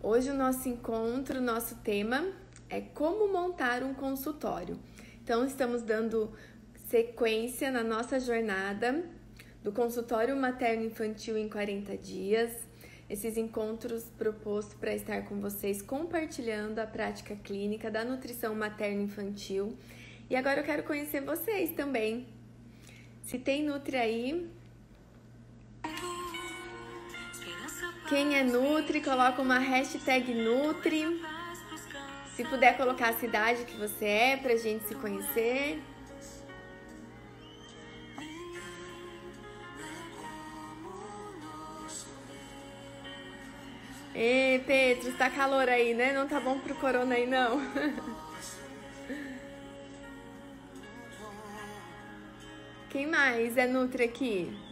Hoje o nosso encontro, nosso tema é como montar um consultório. Então estamos dando sequência na nossa jornada do consultório materno infantil em 40 dias. Esses encontros propostos para estar com vocês compartilhando a prática clínica da nutrição materno infantil. E agora eu quero conhecer vocês também. Se tem Nutri aí, Quem é Nutri, coloca uma hashtag Nutri. Se puder colocar a cidade que você é pra gente se conhecer. Ê, Petro, tá calor aí, né? Não tá bom pro corona aí, não. Quem mais é Nutri aqui?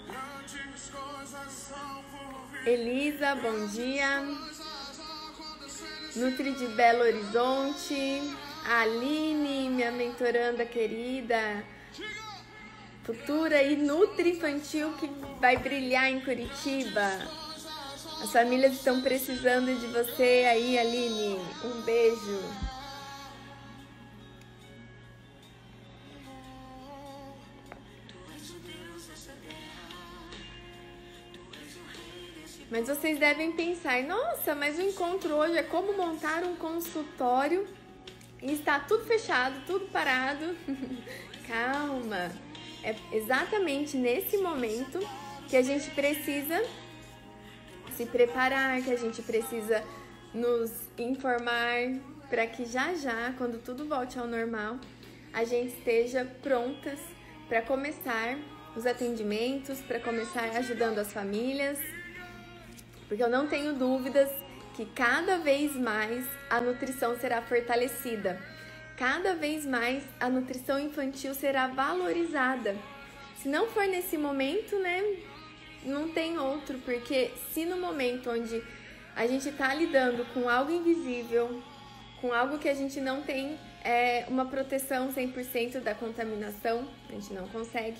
Elisa, bom dia. Nutri de Belo Horizonte. Aline, minha mentoranda querida. Futura e Nutri Infantil que vai brilhar em Curitiba. As famílias estão precisando de você aí, Aline. Um beijo. Mas vocês devem pensar, nossa, mas o encontro hoje é como montar um consultório e está tudo fechado, tudo parado. Calma. É exatamente nesse momento que a gente precisa se preparar, que a gente precisa nos informar para que já já, quando tudo volte ao normal, a gente esteja prontas para começar os atendimentos, para começar ajudando as famílias porque eu não tenho dúvidas que cada vez mais a nutrição será fortalecida, cada vez mais a nutrição infantil será valorizada. Se não for nesse momento, né, não tem outro, porque se no momento onde a gente está lidando com algo invisível, com algo que a gente não tem é, uma proteção 100% da contaminação, a gente não consegue.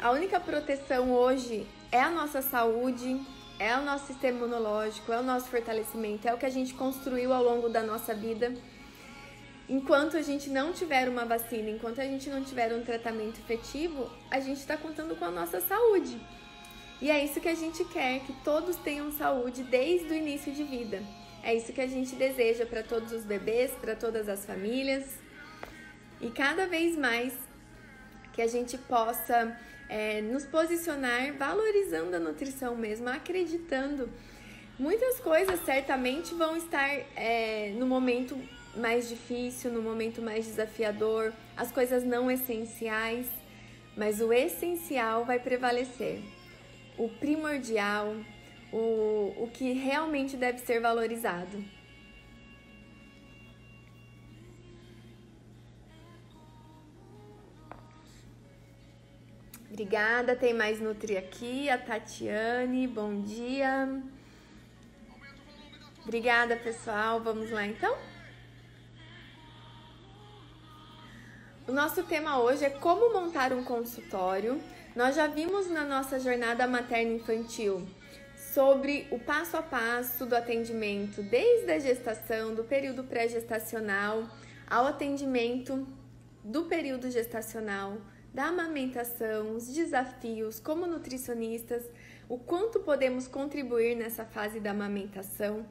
a única proteção hoje é a nossa saúde, é o nosso sistema imunológico, é o nosso fortalecimento, é o que a gente construiu ao longo da nossa vida. Enquanto a gente não tiver uma vacina, enquanto a gente não tiver um tratamento efetivo, a gente está contando com a nossa saúde. E é isso que a gente quer, que todos tenham saúde desde o início de vida. É isso que a gente deseja para todos os bebês, para todas as famílias. E cada vez mais que a gente possa é, nos posicionar valorizando a nutrição mesmo, acreditando. Muitas coisas certamente vão estar é, no momento mais difícil, no momento mais desafiador, as coisas não essenciais, mas o essencial vai prevalecer. O primordial, o, o que realmente deve ser valorizado. Obrigada, tem mais Nutri aqui, a Tatiane, bom dia. Obrigada, pessoal. Vamos lá então? O nosso tema hoje é como montar um consultório. Nós já vimos na nossa jornada materno-infantil sobre o passo a passo do atendimento, desde a gestação, do período pré-gestacional ao atendimento do período gestacional, da amamentação, os desafios como nutricionistas, o quanto podemos contribuir nessa fase da amamentação.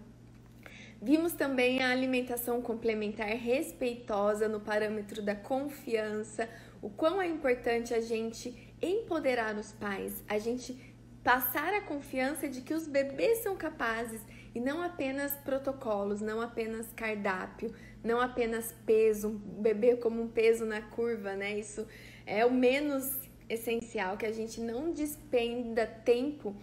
Vimos também a alimentação complementar respeitosa no parâmetro da confiança, o quão é importante a gente empoderar os pais, a gente passar a confiança de que os bebês são capazes e não apenas protocolos, não apenas cardápio, não apenas peso, um bebê como um peso na curva, né? Isso é o menos essencial, que a gente não despenda tempo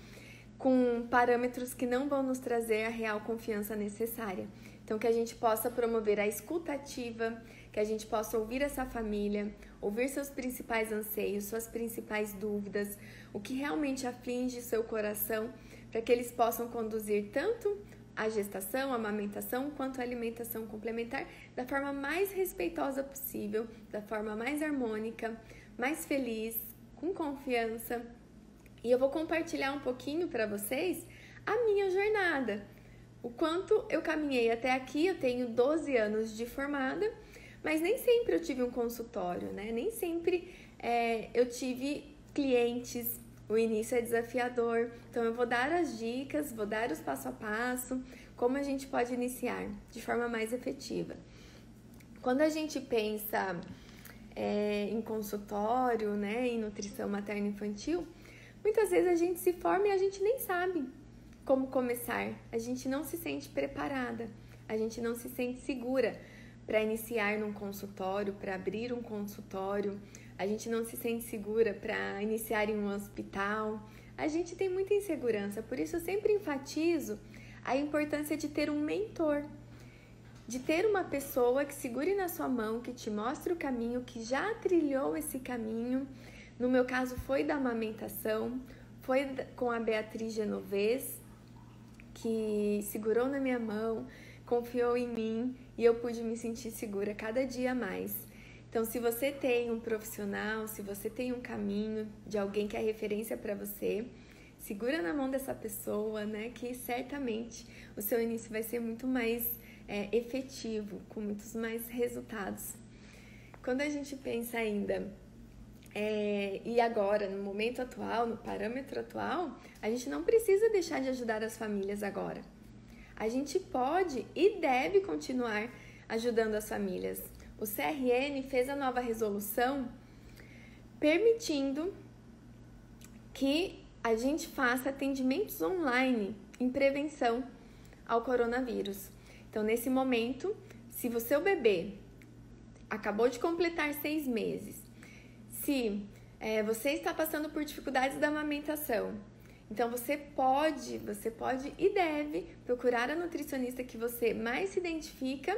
com parâmetros que não vão nos trazer a real confiança necessária. Então, que a gente possa promover a escutativa, que a gente possa ouvir essa família, ouvir seus principais anseios, suas principais dúvidas, o que realmente aflige seu coração, para que eles possam conduzir tanto a gestação, a amamentação, quanto a alimentação complementar da forma mais respeitosa possível, da forma mais harmônica, mais feliz, com confiança. E eu vou compartilhar um pouquinho para vocês a minha jornada. o quanto eu caminhei até aqui. Eu tenho 12 anos de formada, mas nem sempre eu tive um consultório, né? Nem sempre é, eu tive clientes. O início é desafiador, então eu vou dar as dicas, vou dar os passo a passo, como a gente pode iniciar de forma mais efetiva. Quando a gente pensa é, em consultório, né, em nutrição materna infantil, muitas vezes a gente se forma e a gente nem sabe como começar, a gente não se sente preparada, a gente não se sente segura para iniciar num consultório, para abrir um consultório, a gente não se sente segura para iniciar em um hospital, a gente tem muita insegurança, por isso eu sempre enfatizo a importância de ter um mentor, de ter uma pessoa que segure na sua mão, que te mostre o caminho, que já trilhou esse caminho. No meu caso foi da amamentação, foi com a Beatriz Genovez, que segurou na minha mão, confiou em mim e eu pude me sentir segura cada dia mais. Então, se você tem um profissional, se você tem um caminho de alguém que é referência para você, segura na mão dessa pessoa, né? Que certamente o seu início vai ser muito mais é, efetivo, com muitos mais resultados. Quando a gente pensa ainda é, e agora, no momento atual, no parâmetro atual, a gente não precisa deixar de ajudar as famílias agora. A gente pode e deve continuar ajudando as famílias. O CRN fez a nova resolução permitindo que a gente faça atendimentos online em prevenção ao coronavírus. Então, nesse momento, se o seu bebê acabou de completar seis meses, se é, você está passando por dificuldades da amamentação, então você pode, você pode e deve procurar a nutricionista que você mais se identifica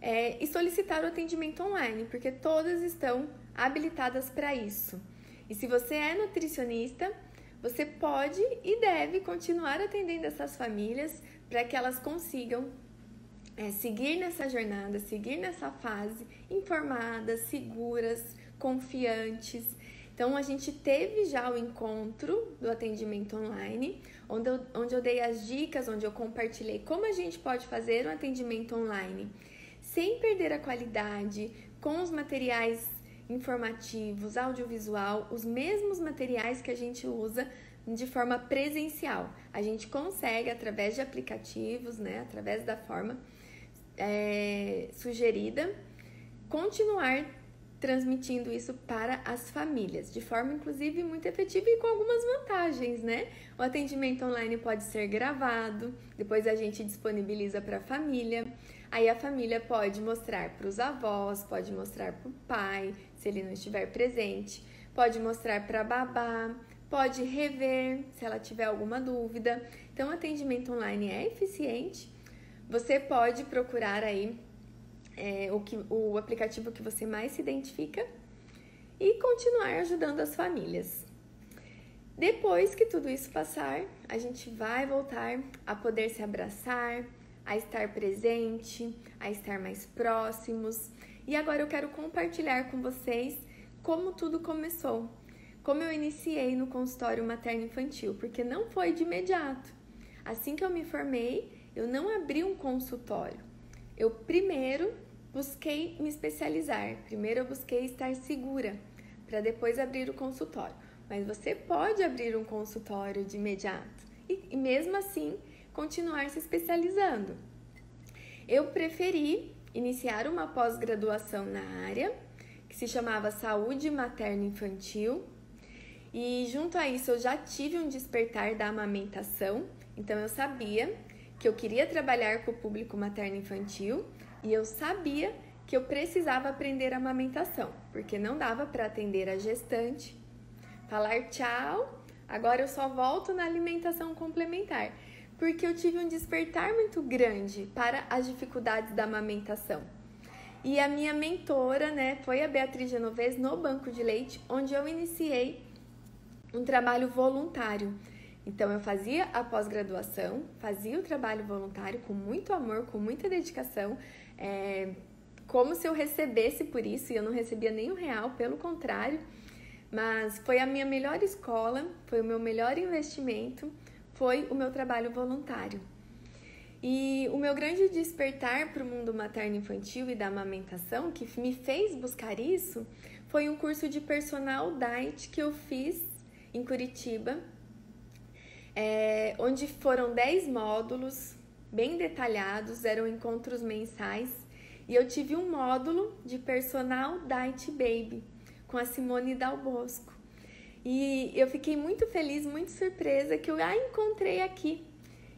é, e solicitar o atendimento online, porque todas estão habilitadas para isso. E se você é nutricionista, você pode e deve continuar atendendo essas famílias para que elas consigam é, seguir nessa jornada, seguir nessa fase informadas, seguras, confiantes. Então, a gente teve já o encontro do atendimento online, onde eu, onde eu dei as dicas, onde eu compartilhei como a gente pode fazer um atendimento online sem perder a qualidade, com os materiais informativos, audiovisual, os mesmos materiais que a gente usa de forma presencial. A gente consegue, através de aplicativos, né, através da forma é, sugerida, continuar transmitindo isso para as famílias, de forma inclusive muito efetiva e com algumas vantagens, né? O atendimento online pode ser gravado, depois a gente disponibiliza para a família. Aí a família pode mostrar para os avós, pode mostrar para o pai, se ele não estiver presente, pode mostrar para a babá, pode rever se ela tiver alguma dúvida. Então, o atendimento online é eficiente. Você pode procurar aí é, o, que, o aplicativo que você mais se identifica e continuar ajudando as famílias. Depois que tudo isso passar, a gente vai voltar a poder se abraçar, a estar presente, a estar mais próximos. E agora eu quero compartilhar com vocês como tudo começou, como eu iniciei no consultório materno-infantil, porque não foi de imediato. Assim que eu me formei, eu não abri um consultório. Eu primeiro busquei me especializar, primeiro eu busquei estar segura, para depois abrir o consultório. Mas você pode abrir um consultório de imediato e, e mesmo assim continuar se especializando. Eu preferi iniciar uma pós-graduação na área, que se chamava Saúde Materna Infantil, e junto a isso eu já tive um despertar da amamentação, então eu sabia que eu queria trabalhar com o público materno infantil e eu sabia que eu precisava aprender a amamentação, porque não dava para atender a gestante, falar tchau, agora eu só volto na alimentação complementar porque eu tive um despertar muito grande para as dificuldades da amamentação. E a minha mentora, né, foi a Beatriz Genovez no Banco de Leite, onde eu iniciei um trabalho voluntário. Então eu fazia a pós-graduação, fazia o trabalho voluntário com muito amor, com muita dedicação, é, como se eu recebesse por isso, e eu não recebia nem um real, pelo contrário. Mas foi a minha melhor escola, foi o meu melhor investimento foi o meu trabalho voluntário. E o meu grande despertar para o mundo materno-infantil e da amamentação, que me fez buscar isso, foi um curso de personal diet que eu fiz em Curitiba, é, onde foram 10 módulos bem detalhados, eram encontros mensais, e eu tive um módulo de personal diet baby com a Simone Dal Bosco. E eu fiquei muito feliz, muito surpresa que eu a encontrei aqui.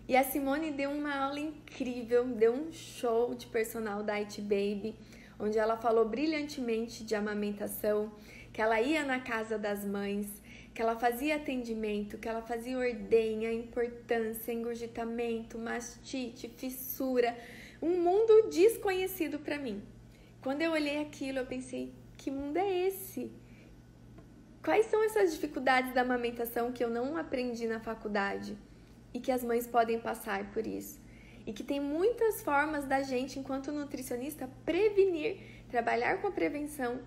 E a Simone deu uma aula incrível, deu um show de personal diet baby, onde ela falou brilhantemente de amamentação, que ela ia na casa das mães, que ela fazia atendimento, que ela fazia ordenha, importância, engurgitamento, mastite, fissura, um mundo desconhecido para mim. Quando eu olhei aquilo, eu pensei, que mundo é esse? Quais são essas dificuldades da amamentação que eu não aprendi na faculdade e que as mães podem passar por isso? E que tem muitas formas da gente, enquanto nutricionista, prevenir, trabalhar com a prevenção,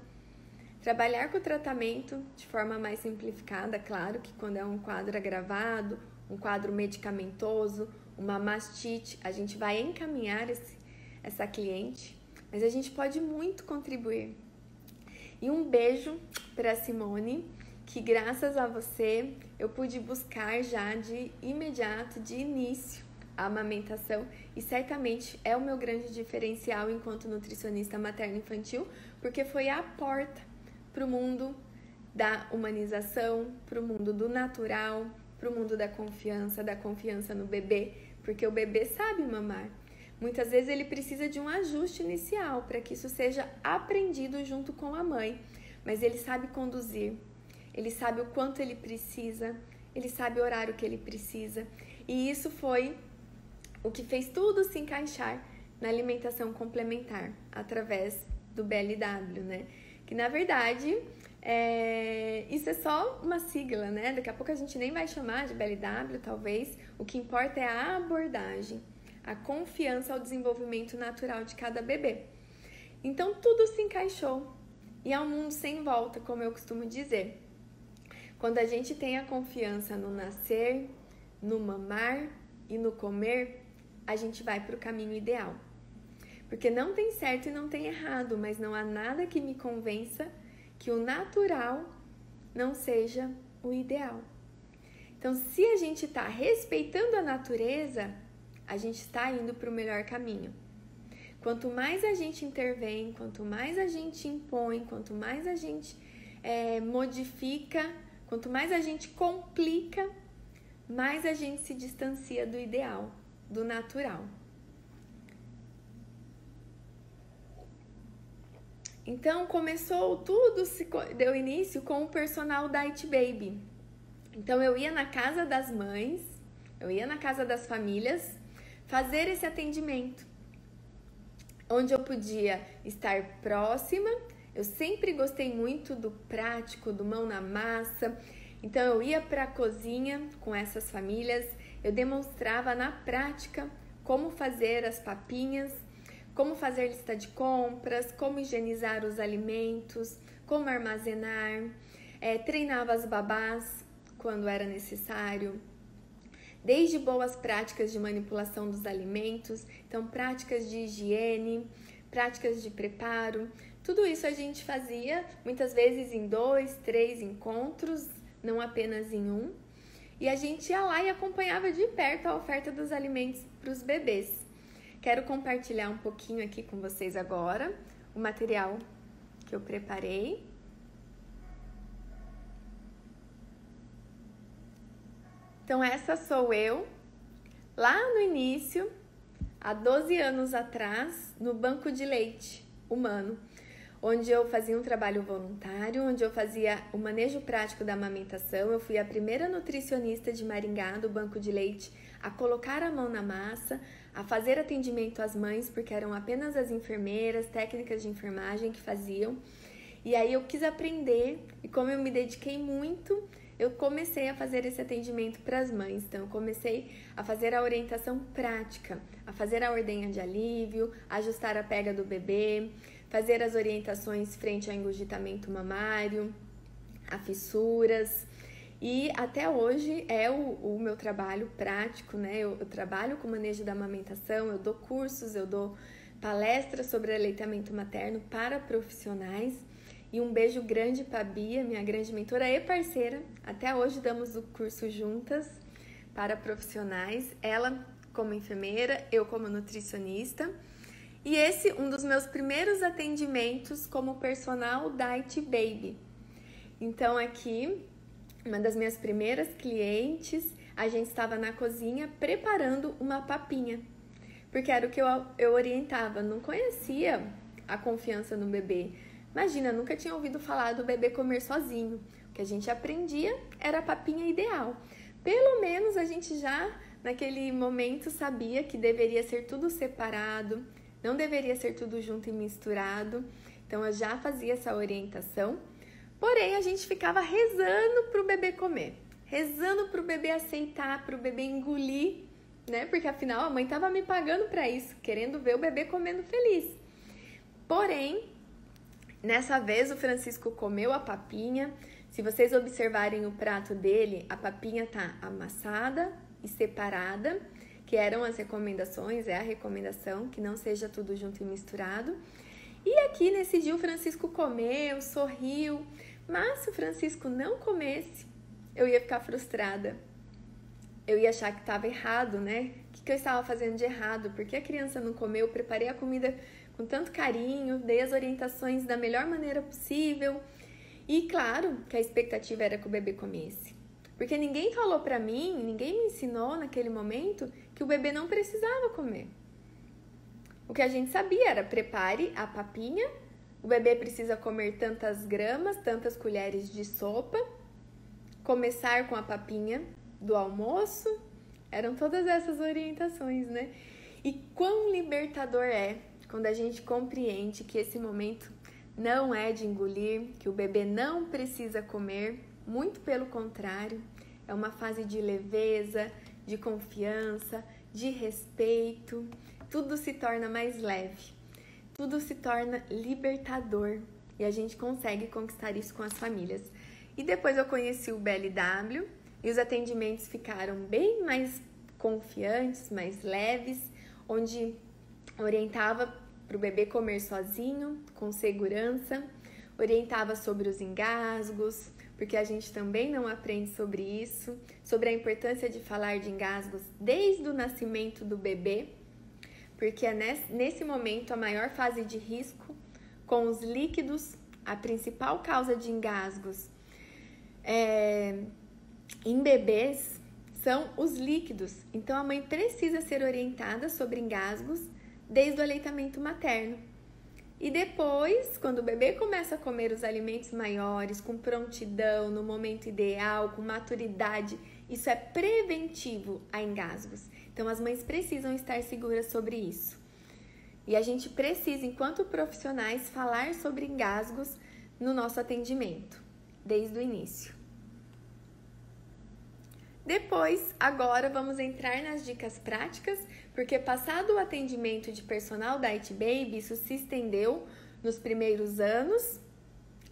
trabalhar com o tratamento de forma mais simplificada, claro que quando é um quadro agravado, um quadro medicamentoso, uma mastite, a gente vai encaminhar esse, essa cliente, mas a gente pode muito contribuir e um beijo para Simone, que graças a você eu pude buscar já de imediato, de início, a amamentação e certamente é o meu grande diferencial enquanto nutricionista materno-infantil, porque foi a porta para o mundo da humanização, para o mundo do natural, para o mundo da confiança, da confiança no bebê, porque o bebê sabe mamar. Muitas vezes ele precisa de um ajuste inicial para que isso seja aprendido junto com a mãe, mas ele sabe conduzir, ele sabe o quanto ele precisa, ele sabe o horário que ele precisa, e isso foi o que fez tudo se encaixar na alimentação complementar através do BLW, né? Que na verdade é, isso é só uma sigla, né? Daqui a pouco a gente nem vai chamar de BLW, talvez. O que importa é a abordagem a confiança ao desenvolvimento natural de cada bebê. Então tudo se encaixou e é um mundo sem volta, como eu costumo dizer. Quando a gente tem a confiança no nascer, no mamar e no comer, a gente vai para o caminho ideal. Porque não tem certo e não tem errado, mas não há nada que me convença que o natural não seja o ideal. Então, se a gente está respeitando a natureza, a gente está indo para o melhor caminho. Quanto mais a gente intervém, quanto mais a gente impõe, quanto mais a gente é, modifica, quanto mais a gente complica, mais a gente se distancia do ideal, do natural. Então começou tudo, se deu início com o personal Diet Baby. Então eu ia na casa das mães, eu ia na casa das famílias fazer esse atendimento, onde eu podia estar próxima. Eu sempre gostei muito do prático, do mão na massa. Então eu ia para a cozinha com essas famílias, eu demonstrava na prática como fazer as papinhas, como fazer lista de compras, como higienizar os alimentos, como armazenar, é, treinava as babás quando era necessário, desde boas práticas de manipulação dos alimentos, então práticas de higiene, práticas de preparo, tudo isso a gente fazia muitas vezes em dois, três encontros, não apenas em um. E a gente ia lá e acompanhava de perto a oferta dos alimentos para os bebês. Quero compartilhar um pouquinho aqui com vocês agora o material que eu preparei. Então, essa sou eu, lá no início, há 12 anos atrás, no banco de leite humano, onde eu fazia um trabalho voluntário, onde eu fazia o manejo prático da amamentação. Eu fui a primeira nutricionista de Maringá, do banco de leite, a colocar a mão na massa, a fazer atendimento às mães, porque eram apenas as enfermeiras, técnicas de enfermagem que faziam. E aí eu quis aprender, e como eu me dediquei muito, eu comecei a fazer esse atendimento para as mães. Então, eu comecei a fazer a orientação prática, a fazer a ordenha de alívio, ajustar a pega do bebê, fazer as orientações frente ao engurgitamento mamário, a fissuras. E até hoje é o, o meu trabalho prático, né? Eu, eu trabalho com manejo da amamentação, eu dou cursos, eu dou palestras sobre aleitamento materno para profissionais. E um beijo grande para Bia, minha grande mentora e parceira. Até hoje damos o curso juntas para profissionais. Ela como enfermeira, eu como nutricionista. E esse um dos meus primeiros atendimentos como personal diet baby. Então aqui, uma das minhas primeiras clientes, a gente estava na cozinha preparando uma papinha. Porque era o que eu, eu orientava, não conhecia a confiança no bebê. Imagina, nunca tinha ouvido falar do bebê comer sozinho. O que a gente aprendia era a papinha ideal. Pelo menos a gente já naquele momento sabia que deveria ser tudo separado, não deveria ser tudo junto e misturado. Então eu já fazia essa orientação. Porém, a gente ficava rezando para o bebê comer, rezando para o bebê aceitar, para o bebê engolir, né? Porque afinal a mãe estava me pagando para isso, querendo ver o bebê comendo feliz. Porém, nessa vez o Francisco comeu a papinha. Se vocês observarem o prato dele, a papinha tá amassada, e separada, que eram as recomendações, é a recomendação, que não seja tudo junto e misturado. E aqui nesse dia o Francisco comeu, sorriu, mas se o Francisco não comesse, eu ia ficar frustrada. Eu ia achar que estava errado, né? O que, que eu estava fazendo de errado? Porque a criança não comeu? Eu preparei a comida com tanto carinho, dei as orientações da melhor maneira possível. E claro que a expectativa era que o bebê comesse. Porque ninguém falou para mim, ninguém me ensinou naquele momento que o bebê não precisava comer. O que a gente sabia era prepare a papinha, o bebê precisa comer tantas gramas, tantas colheres de sopa, começar com a papinha do almoço, eram todas essas orientações, né? E quão libertador é quando a gente compreende que esse momento não é de engolir, que o bebê não precisa comer, muito pelo contrário, é uma fase de leveza, de confiança, de respeito. Tudo se torna mais leve, tudo se torna libertador e a gente consegue conquistar isso com as famílias. E depois eu conheci o BLW e os atendimentos ficaram bem mais confiantes, mais leves, onde orientava para o bebê comer sozinho, com segurança, orientava sobre os engasgos, porque a gente também não aprende sobre isso, sobre a importância de falar de engasgos desde o nascimento do bebê, porque é nesse momento a maior fase de risco com os líquidos, a principal causa de engasgos é, em bebês são os líquidos. Então a mãe precisa ser orientada sobre engasgos desde o aleitamento materno. E depois, quando o bebê começa a comer os alimentos maiores, com prontidão, no momento ideal, com maturidade, isso é preventivo a engasgos. Então, as mães precisam estar seguras sobre isso. E a gente precisa, enquanto profissionais, falar sobre engasgos no nosso atendimento, desde o início. Depois, agora vamos entrar nas dicas práticas porque passado o atendimento de personal da It Baby, isso se estendeu nos primeiros anos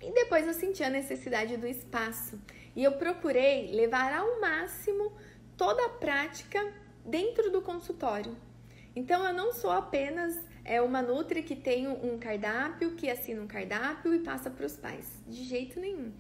e depois eu senti a necessidade do espaço. E eu procurei levar ao máximo toda a prática dentro do consultório. Então eu não sou apenas é uma nutri que tem um cardápio, que assina um cardápio e passa para os pais. De jeito nenhum.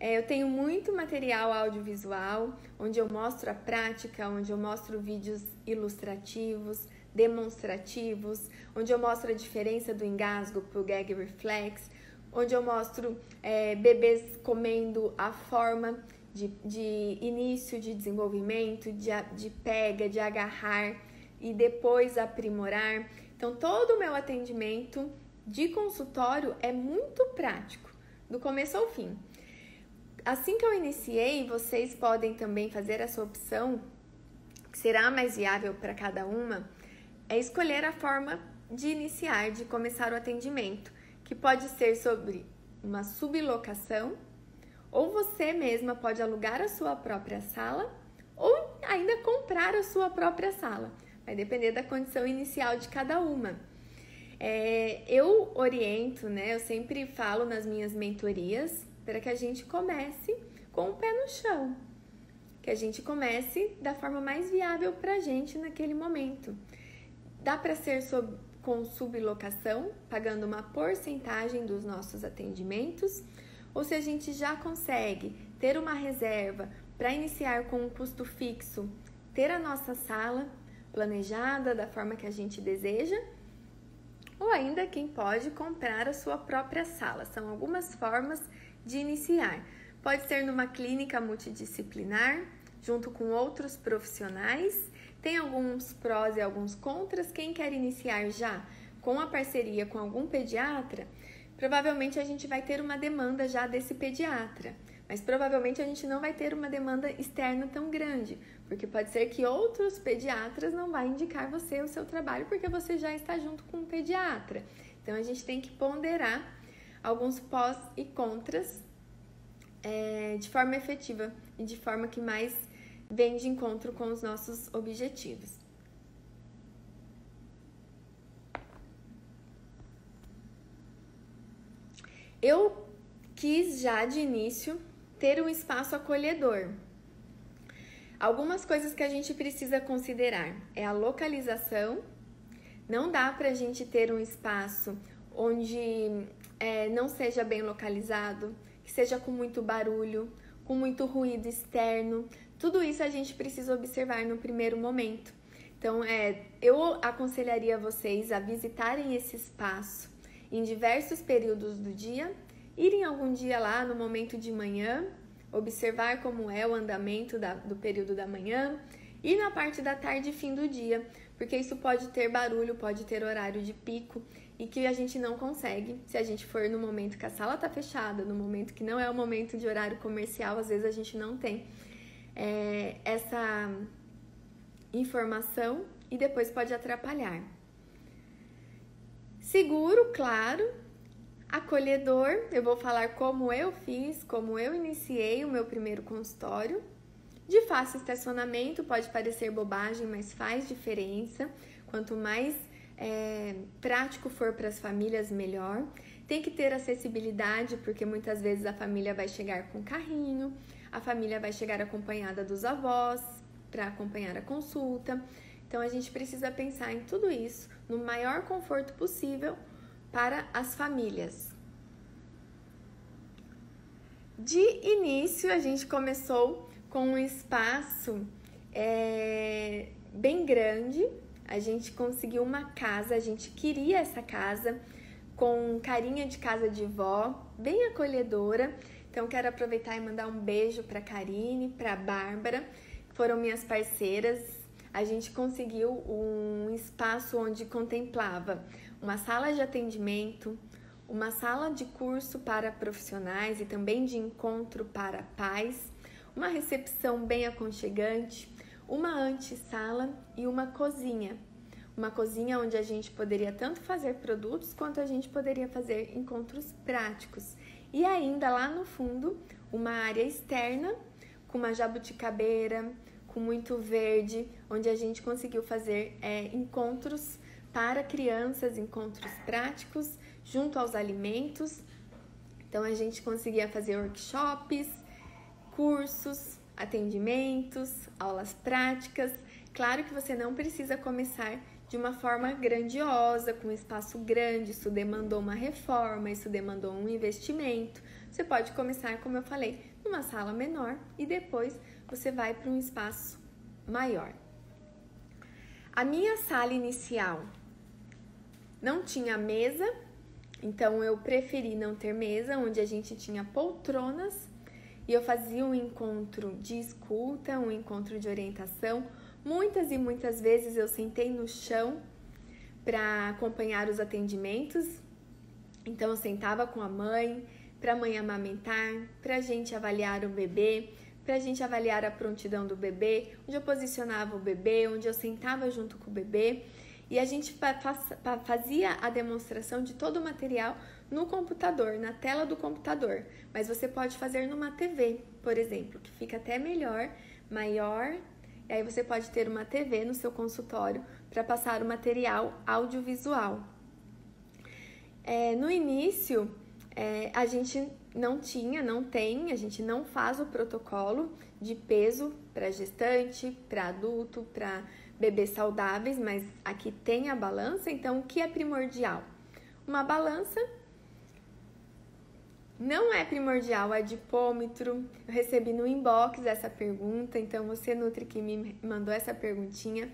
É, eu tenho muito material audiovisual, onde eu mostro a prática, onde eu mostro vídeos ilustrativos, demonstrativos, onde eu mostro a diferença do engasgo para o gag reflex, onde eu mostro é, bebês comendo a forma de, de início de desenvolvimento, de, de pega, de agarrar e depois aprimorar. Então, todo o meu atendimento de consultório é muito prático, do começo ao fim. Assim que eu iniciei, vocês podem também fazer essa opção, que será mais viável para cada uma, é escolher a forma de iniciar, de começar o atendimento, que pode ser sobre uma sublocação, ou você mesma pode alugar a sua própria sala, ou ainda comprar a sua própria sala. Vai depender da condição inicial de cada uma. É, eu oriento, né? Eu sempre falo nas minhas mentorias para que a gente comece com o pé no chão. Que a gente comece da forma mais viável para a gente naquele momento. Dá para ser sob, com sublocação, pagando uma porcentagem dos nossos atendimentos, ou se a gente já consegue ter uma reserva para iniciar com um custo fixo, ter a nossa sala planejada da forma que a gente deseja, ou ainda quem pode comprar a sua própria sala. São algumas formas de iniciar. Pode ser numa clínica multidisciplinar, junto com outros profissionais. Tem alguns prós e alguns contras. Quem quer iniciar já com a parceria com algum pediatra, provavelmente a gente vai ter uma demanda já desse pediatra. Mas provavelmente a gente não vai ter uma demanda externa tão grande, porque pode ser que outros pediatras não vão indicar você o seu trabalho porque você já está junto com um pediatra. Então a gente tem que ponderar alguns pós e contras é, de forma efetiva e de forma que mais vem de encontro com os nossos objetivos. Eu quis já de início ter um espaço acolhedor. Algumas coisas que a gente precisa considerar é a localização. Não dá para a gente ter um espaço onde é, não seja bem localizado, que seja com muito barulho, com muito ruído externo. Tudo isso a gente precisa observar no primeiro momento. Então, é, eu aconselharia vocês a visitarem esse espaço em diversos períodos do dia irem algum dia lá no momento de manhã, observar como é o andamento da, do período da manhã e na parte da tarde e fim do dia, porque isso pode ter barulho, pode ter horário de pico e que a gente não consegue se a gente for no momento que a sala está fechada, no momento que não é o momento de horário comercial, às vezes a gente não tem é, essa informação e depois pode atrapalhar. Seguro, claro, Acolhedor, eu vou falar como eu fiz, como eu iniciei o meu primeiro consultório. De fácil estacionamento, pode parecer bobagem, mas faz diferença. Quanto mais é, prático for para as famílias, melhor. Tem que ter acessibilidade, porque muitas vezes a família vai chegar com carrinho, a família vai chegar acompanhada dos avós para acompanhar a consulta. Então a gente precisa pensar em tudo isso no maior conforto possível para as famílias. De início, a gente começou com um espaço é, bem grande. A gente conseguiu uma casa, a gente queria essa casa com carinha de casa de vó, bem acolhedora. Então, quero aproveitar e mandar um beijo para Karine, para Bárbara, que foram minhas parceiras. A gente conseguiu um espaço onde contemplava uma sala de atendimento, uma sala de curso para profissionais e também de encontro para pais, uma recepção bem aconchegante, uma antessala e uma cozinha. Uma cozinha onde a gente poderia tanto fazer produtos quanto a gente poderia fazer encontros práticos. E ainda lá no fundo, uma área externa com uma jabuticabeira, com muito verde, onde a gente conseguiu fazer é, encontros para crianças, encontros práticos junto aos alimentos. Então a gente conseguia fazer workshops, cursos, atendimentos, aulas práticas. Claro que você não precisa começar de uma forma grandiosa, com um espaço grande, isso demandou uma reforma, isso demandou um investimento. Você pode começar, como eu falei, numa sala menor e depois você vai para um espaço maior. A minha sala inicial não tinha mesa, então eu preferi não ter mesa, onde a gente tinha poltronas e eu fazia um encontro de escuta, um encontro de orientação. Muitas e muitas vezes eu sentei no chão para acompanhar os atendimentos. Então eu sentava com a mãe, para a mãe amamentar, para a gente avaliar o bebê, para a gente avaliar a prontidão do bebê, onde eu posicionava o bebê, onde eu sentava junto com o bebê e a gente fazia a demonstração de todo o material no computador, na tela do computador. Mas você pode fazer numa TV, por exemplo, que fica até melhor, maior. E aí você pode ter uma TV no seu consultório para passar o material audiovisual. É, no início, é, a gente não tinha, não tem, a gente não faz o protocolo de peso para gestante, para adulto, para bebês saudáveis, mas aqui tem a balança, então o que é primordial? Uma balança não é primordial é adipômetro. Eu recebi no inbox essa pergunta, então você, Nutri, que me mandou essa perguntinha,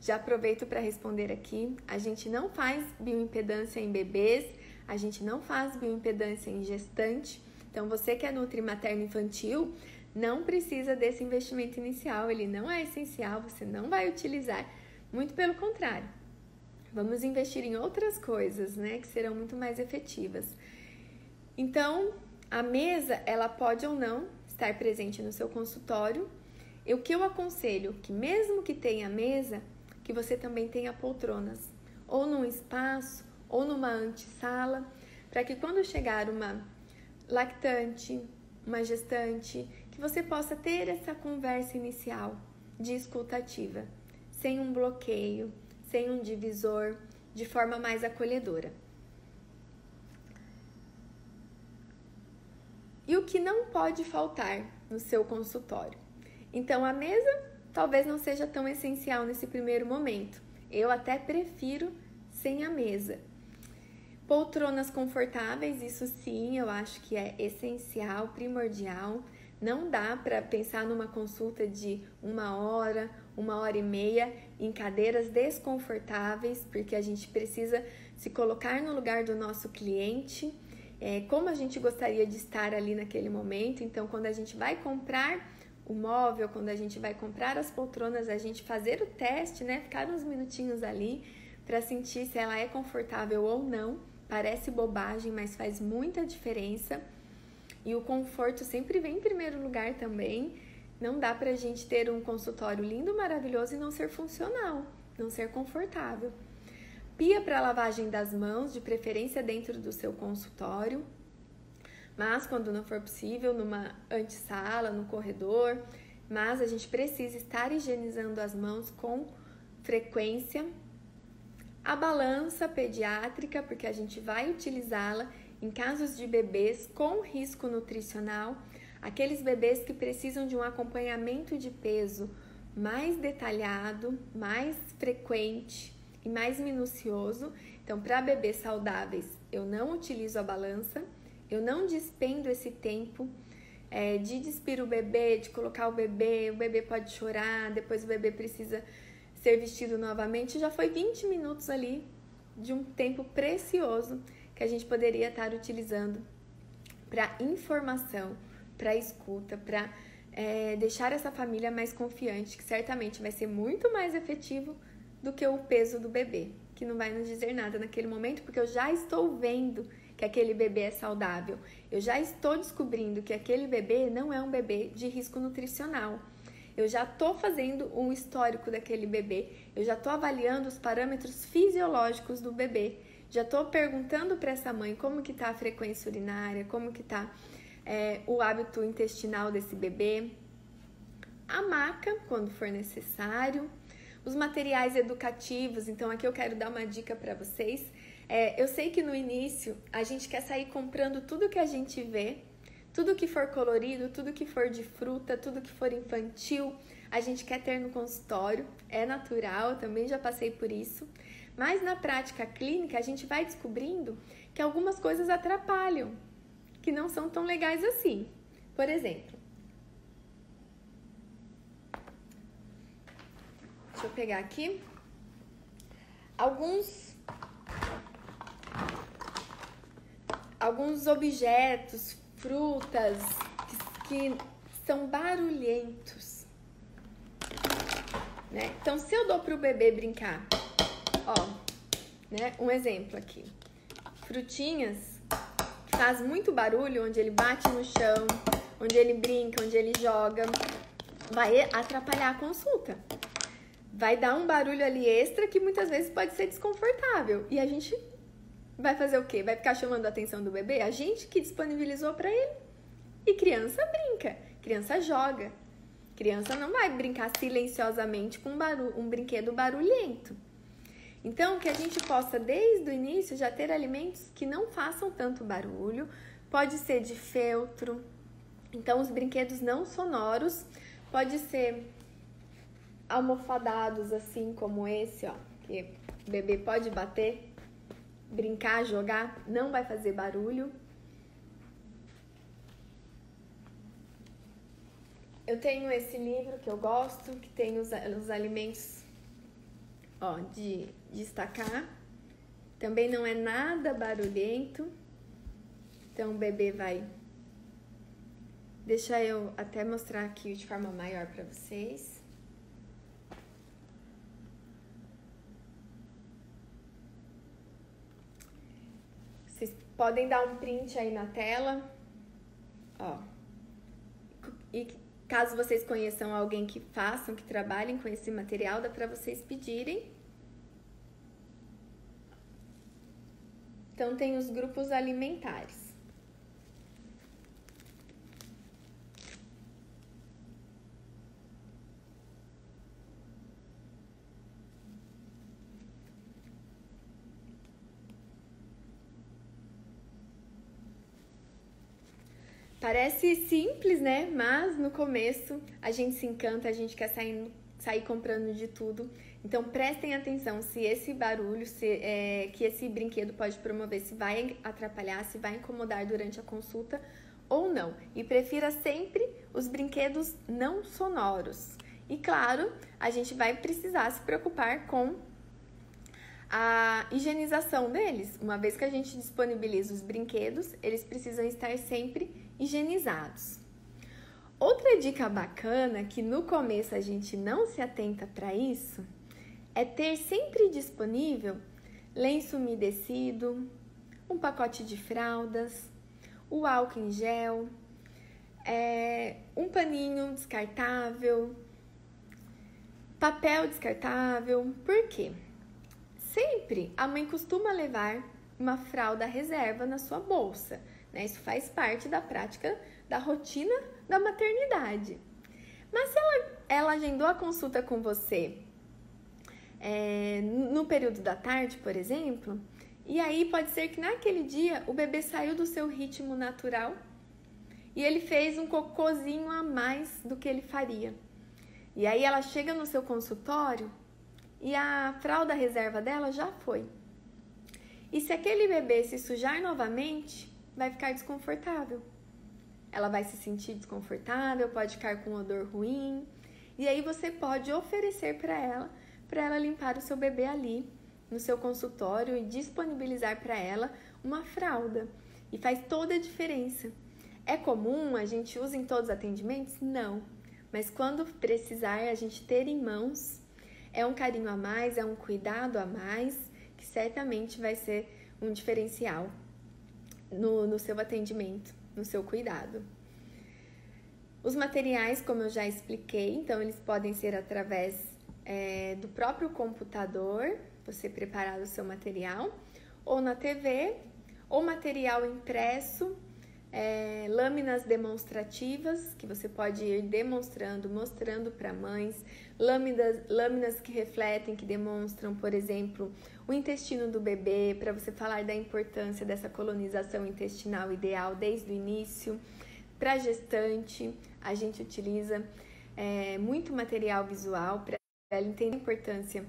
já aproveito para responder aqui. A gente não faz bioimpedância em bebês, a gente não faz bioimpedância em gestante. Então, você que é Nutri materno infantil, não precisa desse investimento inicial, ele não é essencial, você não vai utilizar. Muito pelo contrário. Vamos investir em outras coisas, né, que serão muito mais efetivas. Então, a mesa, ela pode ou não estar presente no seu consultório. E o que eu aconselho, que mesmo que tenha mesa, que você também tenha poltronas, ou num espaço, ou numa antessala, para que quando chegar uma lactante, uma gestante, que você possa ter essa conversa inicial de escutativa, sem um bloqueio, sem um divisor, de forma mais acolhedora. E o que não pode faltar no seu consultório. Então, a mesa talvez não seja tão essencial nesse primeiro momento. Eu até prefiro sem a mesa. Poltronas confortáveis, isso sim, eu acho que é essencial, primordial. Não dá para pensar numa consulta de uma hora, uma hora e meia em cadeiras desconfortáveis, porque a gente precisa se colocar no lugar do nosso cliente é, como a gente gostaria de estar ali naquele momento. Então, quando a gente vai comprar o móvel, quando a gente vai comprar as poltronas, a gente fazer o teste, né? Ficar uns minutinhos ali para sentir se ela é confortável ou não. Parece bobagem, mas faz muita diferença. E o conforto sempre vem em primeiro lugar também. Não dá pra gente ter um consultório lindo, maravilhoso e não ser funcional, não ser confortável pia para lavagem das mãos, de preferência dentro do seu consultório, mas quando não for possível, numa antessala, no corredor, mas a gente precisa estar higienizando as mãos com frequência. A balança pediátrica, porque a gente vai utilizá-la em casos de bebês com risco nutricional, aqueles bebês que precisam de um acompanhamento de peso mais detalhado, mais frequente, e mais minucioso. Então, para bebês saudáveis, eu não utilizo a balança, eu não despendo esse tempo é, de despir o bebê, de colocar o bebê, o bebê pode chorar, depois o bebê precisa ser vestido novamente. Já foi 20 minutos ali de um tempo precioso que a gente poderia estar utilizando para informação, para escuta, para é, deixar essa família mais confiante, que certamente vai ser muito mais efetivo do que o peso do bebê, que não vai nos dizer nada naquele momento, porque eu já estou vendo que aquele bebê é saudável. Eu já estou descobrindo que aquele bebê não é um bebê de risco nutricional. Eu já estou fazendo um histórico daquele bebê, eu já estou avaliando os parâmetros fisiológicos do bebê, já estou perguntando para essa mãe como que está a frequência urinária, como que está é, o hábito intestinal desse bebê. A maca, quando for necessário, os materiais educativos, então aqui eu quero dar uma dica para vocês. É, eu sei que no início a gente quer sair comprando tudo que a gente vê, tudo que for colorido, tudo que for de fruta, tudo que for infantil, a gente quer ter no consultório, é natural, também já passei por isso. Mas na prática clínica a gente vai descobrindo que algumas coisas atrapalham, que não são tão legais assim. Por exemplo, Deixa eu pegar aqui. Alguns alguns objetos, frutas que, são barulhentos. Né? Então, se eu dou para o bebê brincar, ó, né? Um exemplo aqui. Frutinhas que faz muito barulho, onde ele bate no chão, onde ele brinca, onde ele joga, vai atrapalhar a consulta vai dar um barulho ali extra que muitas vezes pode ser desconfortável. E a gente vai fazer o quê? Vai ficar chamando a atenção do bebê? A gente que disponibilizou para ele. E criança brinca, criança joga. Criança não vai brincar silenciosamente com um, barulho, um brinquedo barulhento. Então, que a gente possa, desde o início, já ter alimentos que não façam tanto barulho. Pode ser de feltro. Então, os brinquedos não sonoros. Pode ser almofadados, assim como esse, ó. Que o bebê pode bater, brincar, jogar, não vai fazer barulho. Eu tenho esse livro que eu gosto, que tem os, os alimentos ó, de destacar. Também não é nada barulhento. Então o bebê vai. Deixa eu até mostrar aqui de forma maior para vocês. Vocês podem dar um print aí na tela. Ó. E caso vocês conheçam alguém que façam, que trabalhem com esse material, dá para vocês pedirem. Então, tem os grupos alimentares. Parece simples, né? Mas no começo a gente se encanta, a gente quer sair, sair comprando de tudo. Então prestem atenção se esse barulho, se, é, que esse brinquedo pode promover, se vai atrapalhar, se vai incomodar durante a consulta ou não. E prefira sempre os brinquedos não sonoros. E claro, a gente vai precisar se preocupar com a higienização deles. Uma vez que a gente disponibiliza os brinquedos, eles precisam estar sempre higienizados. Outra dica bacana que no começo a gente não se atenta para isso é ter sempre disponível lenço umedecido, um pacote de fraldas, o álcool em gel, é, um paninho descartável, papel descartável. Por quê? Sempre a mãe costuma levar uma fralda reserva na sua bolsa. Né? Isso faz parte da prática da rotina da maternidade. Mas se ela, ela agendou a consulta com você é, no período da tarde, por exemplo, e aí pode ser que naquele dia o bebê saiu do seu ritmo natural e ele fez um cocôzinho a mais do que ele faria. E aí ela chega no seu consultório e a fralda reserva dela já foi. E se aquele bebê se sujar novamente, vai ficar desconfortável. Ela vai se sentir desconfortável, pode ficar com um odor ruim. E aí você pode oferecer para ela para ela limpar o seu bebê ali no seu consultório e disponibilizar para ela uma fralda. E faz toda a diferença. É comum a gente usa em todos os atendimentos? Não. Mas quando precisar a gente ter em mãos, é um carinho a mais, é um cuidado a mais, que certamente vai ser um diferencial no, no seu atendimento, no seu cuidado. Os materiais, como eu já expliquei, então eles podem ser através é, do próprio computador, você preparar o seu material, ou na TV, ou material impresso, é, lâminas demonstrativas que você pode ir demonstrando, mostrando para mães, lâminas, lâminas que refletem, que demonstram, por exemplo, o intestino do bebê, para você falar da importância dessa colonização intestinal ideal desde o início. Para gestante, a gente utiliza é, muito material visual para ela entender a importância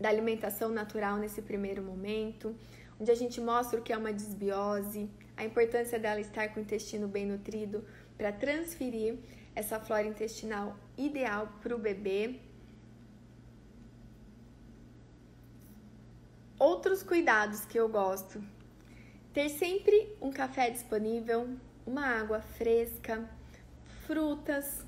da alimentação natural nesse primeiro momento, onde a gente mostra o que é uma desbiose, a importância dela estar com o intestino bem nutrido para transferir essa flora intestinal ideal para o bebê. Outros cuidados que eu gosto: ter sempre um café disponível, uma água fresca, frutas,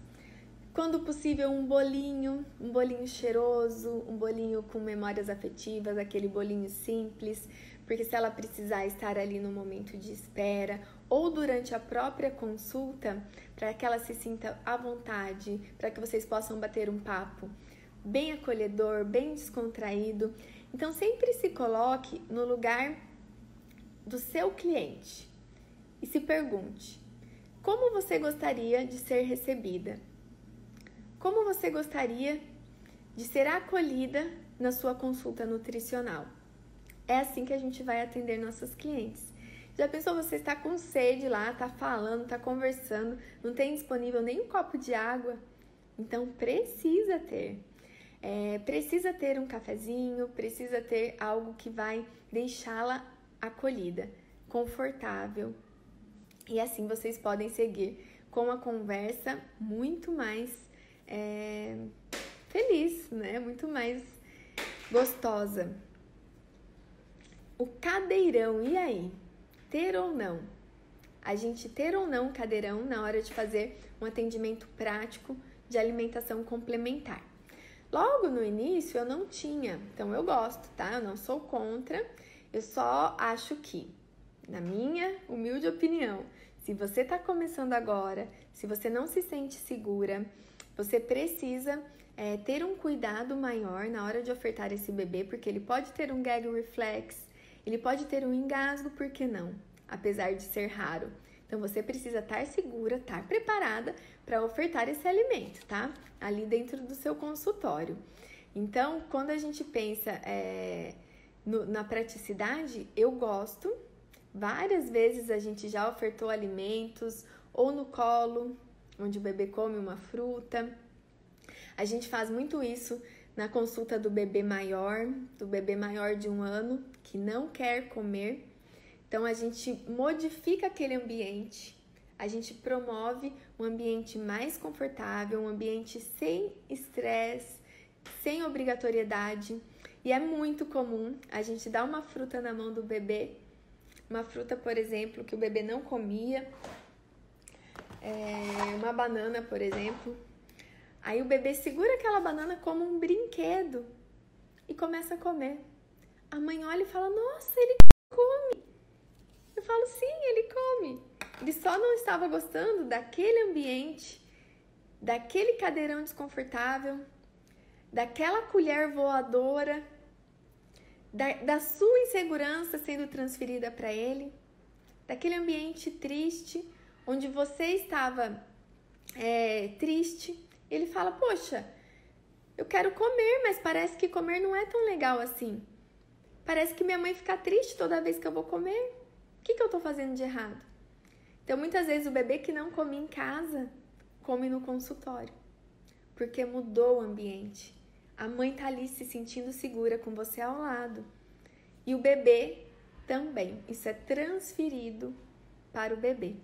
quando possível, um bolinho, um bolinho cheiroso, um bolinho com memórias afetivas, aquele bolinho simples, porque se ela precisar estar ali no momento de espera ou durante a própria consulta, para que ela se sinta à vontade, para que vocês possam bater um papo bem acolhedor, bem descontraído. Então, sempre se coloque no lugar do seu cliente e se pergunte: como você gostaria de ser recebida? Como você gostaria de ser acolhida na sua consulta nutricional. É assim que a gente vai atender nossos clientes. Já pensou você está com sede lá, tá falando, tá conversando, não tem disponível nem um copo de água? Então precisa ter. É, precisa ter um cafezinho, precisa ter algo que vai deixá-la acolhida, confortável. E assim vocês podem seguir com a conversa muito mais é, feliz, né? Muito mais gostosa. O cadeirão, e aí? Ter ou não? A gente ter ou não cadeirão na hora de fazer um atendimento prático de alimentação complementar. Logo no início eu não tinha, então eu gosto, tá? Eu não sou contra, eu só acho que, na minha humilde opinião, se você está começando agora, se você não se sente segura, você precisa é, ter um cuidado maior na hora de ofertar esse bebê, porque ele pode ter um gag reflex, ele pode ter um engasgo, por que não? Apesar de ser raro. Então você precisa estar segura, estar preparada para ofertar esse alimento, tá? Ali dentro do seu consultório. Então, quando a gente pensa é, no, na praticidade, eu gosto. Várias vezes a gente já ofertou alimentos ou no colo, onde o bebê come uma fruta. A gente faz muito isso na consulta do bebê maior, do bebê maior de um ano, que não quer comer. Então a gente modifica aquele ambiente, a gente promove um ambiente mais confortável, um ambiente sem estresse, sem obrigatoriedade. E é muito comum a gente dar uma fruta na mão do bebê, uma fruta, por exemplo, que o bebê não comia, é, uma banana, por exemplo. Aí o bebê segura aquela banana como um brinquedo e começa a comer. A mãe olha e fala: Nossa, ele come. Falo: Sim, ele come. Ele só não estava gostando daquele ambiente, daquele cadeirão desconfortável, daquela colher voadora, da, da sua insegurança sendo transferida para ele, daquele ambiente triste onde você estava é, triste, ele fala: Poxa, eu quero comer, mas parece que comer não é tão legal assim. Parece que minha mãe fica triste toda vez que eu vou comer. Que, que eu estou fazendo de errado? Então, muitas vezes, o bebê que não come em casa, come no consultório, porque mudou o ambiente. A mãe tá ali se sentindo segura com você ao lado. E o bebê também. Isso é transferido para o bebê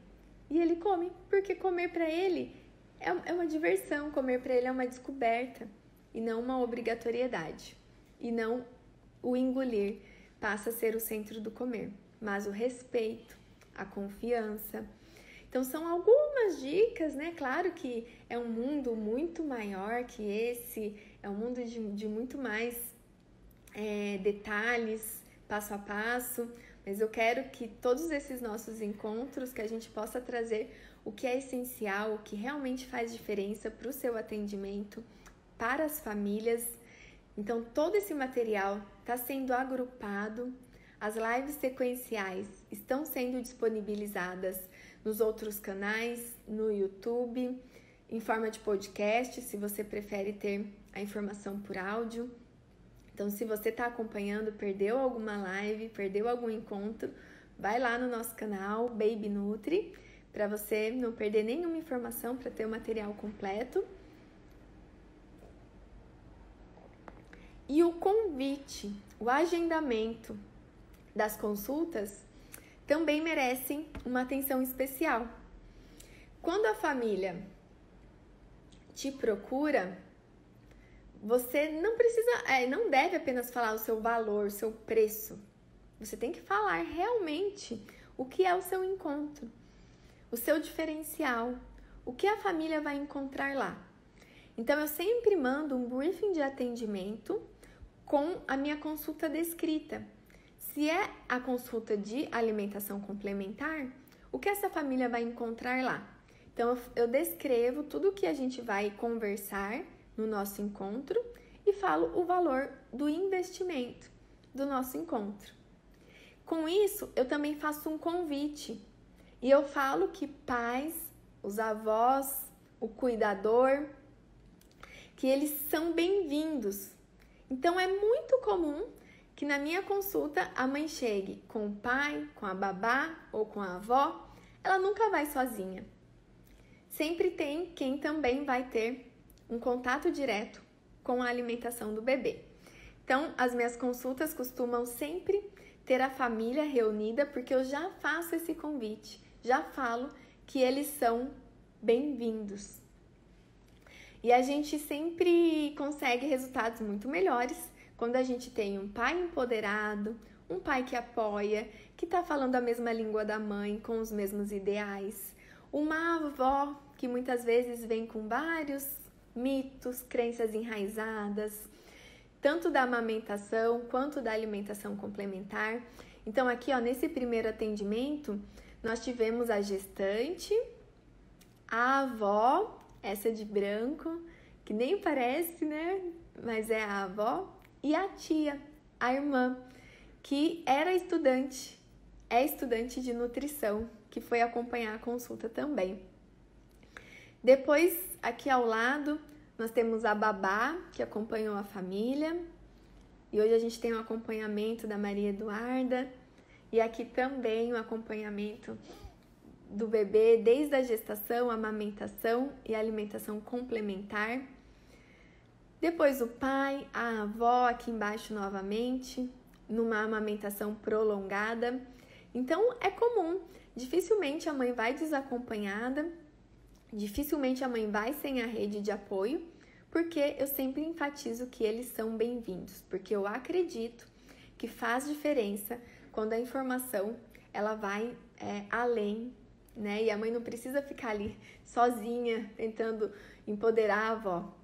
e ele come, porque comer para ele é, é uma diversão, comer para ele é uma descoberta e não uma obrigatoriedade. E não o engolir passa a ser o centro do comer, mas o respeito, a confiança. Então são algumas dicas, né? Claro que é um mundo muito maior que esse, é um mundo de, de muito mais é, detalhes, passo a passo, mas eu quero que todos esses nossos encontros, que a gente possa trazer o que é essencial, o que realmente faz diferença para o seu atendimento, para as famílias. Então, todo esse material está sendo agrupado, as lives sequenciais estão sendo disponibilizadas nos outros canais, no YouTube, em forma de podcast, se você prefere ter a informação por áudio. Então, se você está acompanhando, perdeu alguma live, perdeu algum encontro, vai lá no nosso canal Baby Nutri para você não perder nenhuma informação para ter o material completo. E o convite, o agendamento das consultas também merecem uma atenção especial. Quando a família te procura, você não precisa, é, não deve apenas falar o seu valor, o seu preço. Você tem que falar realmente o que é o seu encontro, o seu diferencial, o que a família vai encontrar lá. Então eu sempre mando um briefing de atendimento com a minha consulta descrita. Se é a consulta de alimentação complementar, o que essa família vai encontrar lá? Então eu descrevo tudo o que a gente vai conversar no nosso encontro e falo o valor do investimento do nosso encontro. Com isso, eu também faço um convite e eu falo que pais, os avós, o cuidador, que eles são bem-vindos Então é muito comum que na minha consulta a mãe chegue com o pai, com a babá ou com a avó, ela nunca vai sozinha. Sempre tem quem também vai ter um contato direto com a alimentação do bebê. Então, as minhas consultas costumam sempre ter a família reunida, porque eu já faço esse convite, já falo que eles são bem-vindos. E a gente sempre consegue resultados muito melhores quando a gente tem um pai empoderado, um pai que apoia, que está falando a mesma língua da mãe, com os mesmos ideais, uma avó que muitas vezes vem com vários mitos, crenças enraizadas, tanto da amamentação quanto da alimentação complementar. Então, aqui, ó, nesse primeiro atendimento, nós tivemos a gestante, a avó essa de branco, que nem parece, né? Mas é a avó. E a tia, a irmã, que era estudante, é estudante de nutrição, que foi acompanhar a consulta também. Depois, aqui ao lado, nós temos a babá, que acompanhou a família. E hoje a gente tem o um acompanhamento da Maria Eduarda. E aqui também o um acompanhamento do bebê desde a gestação, amamentação e alimentação complementar. Depois o pai, a avó aqui embaixo novamente, numa amamentação prolongada. Então é comum, dificilmente a mãe vai desacompanhada, dificilmente a mãe vai sem a rede de apoio, porque eu sempre enfatizo que eles são bem-vindos, porque eu acredito que faz diferença quando a informação ela vai é, além né? E a mãe não precisa ficar ali sozinha tentando empoderar a avó.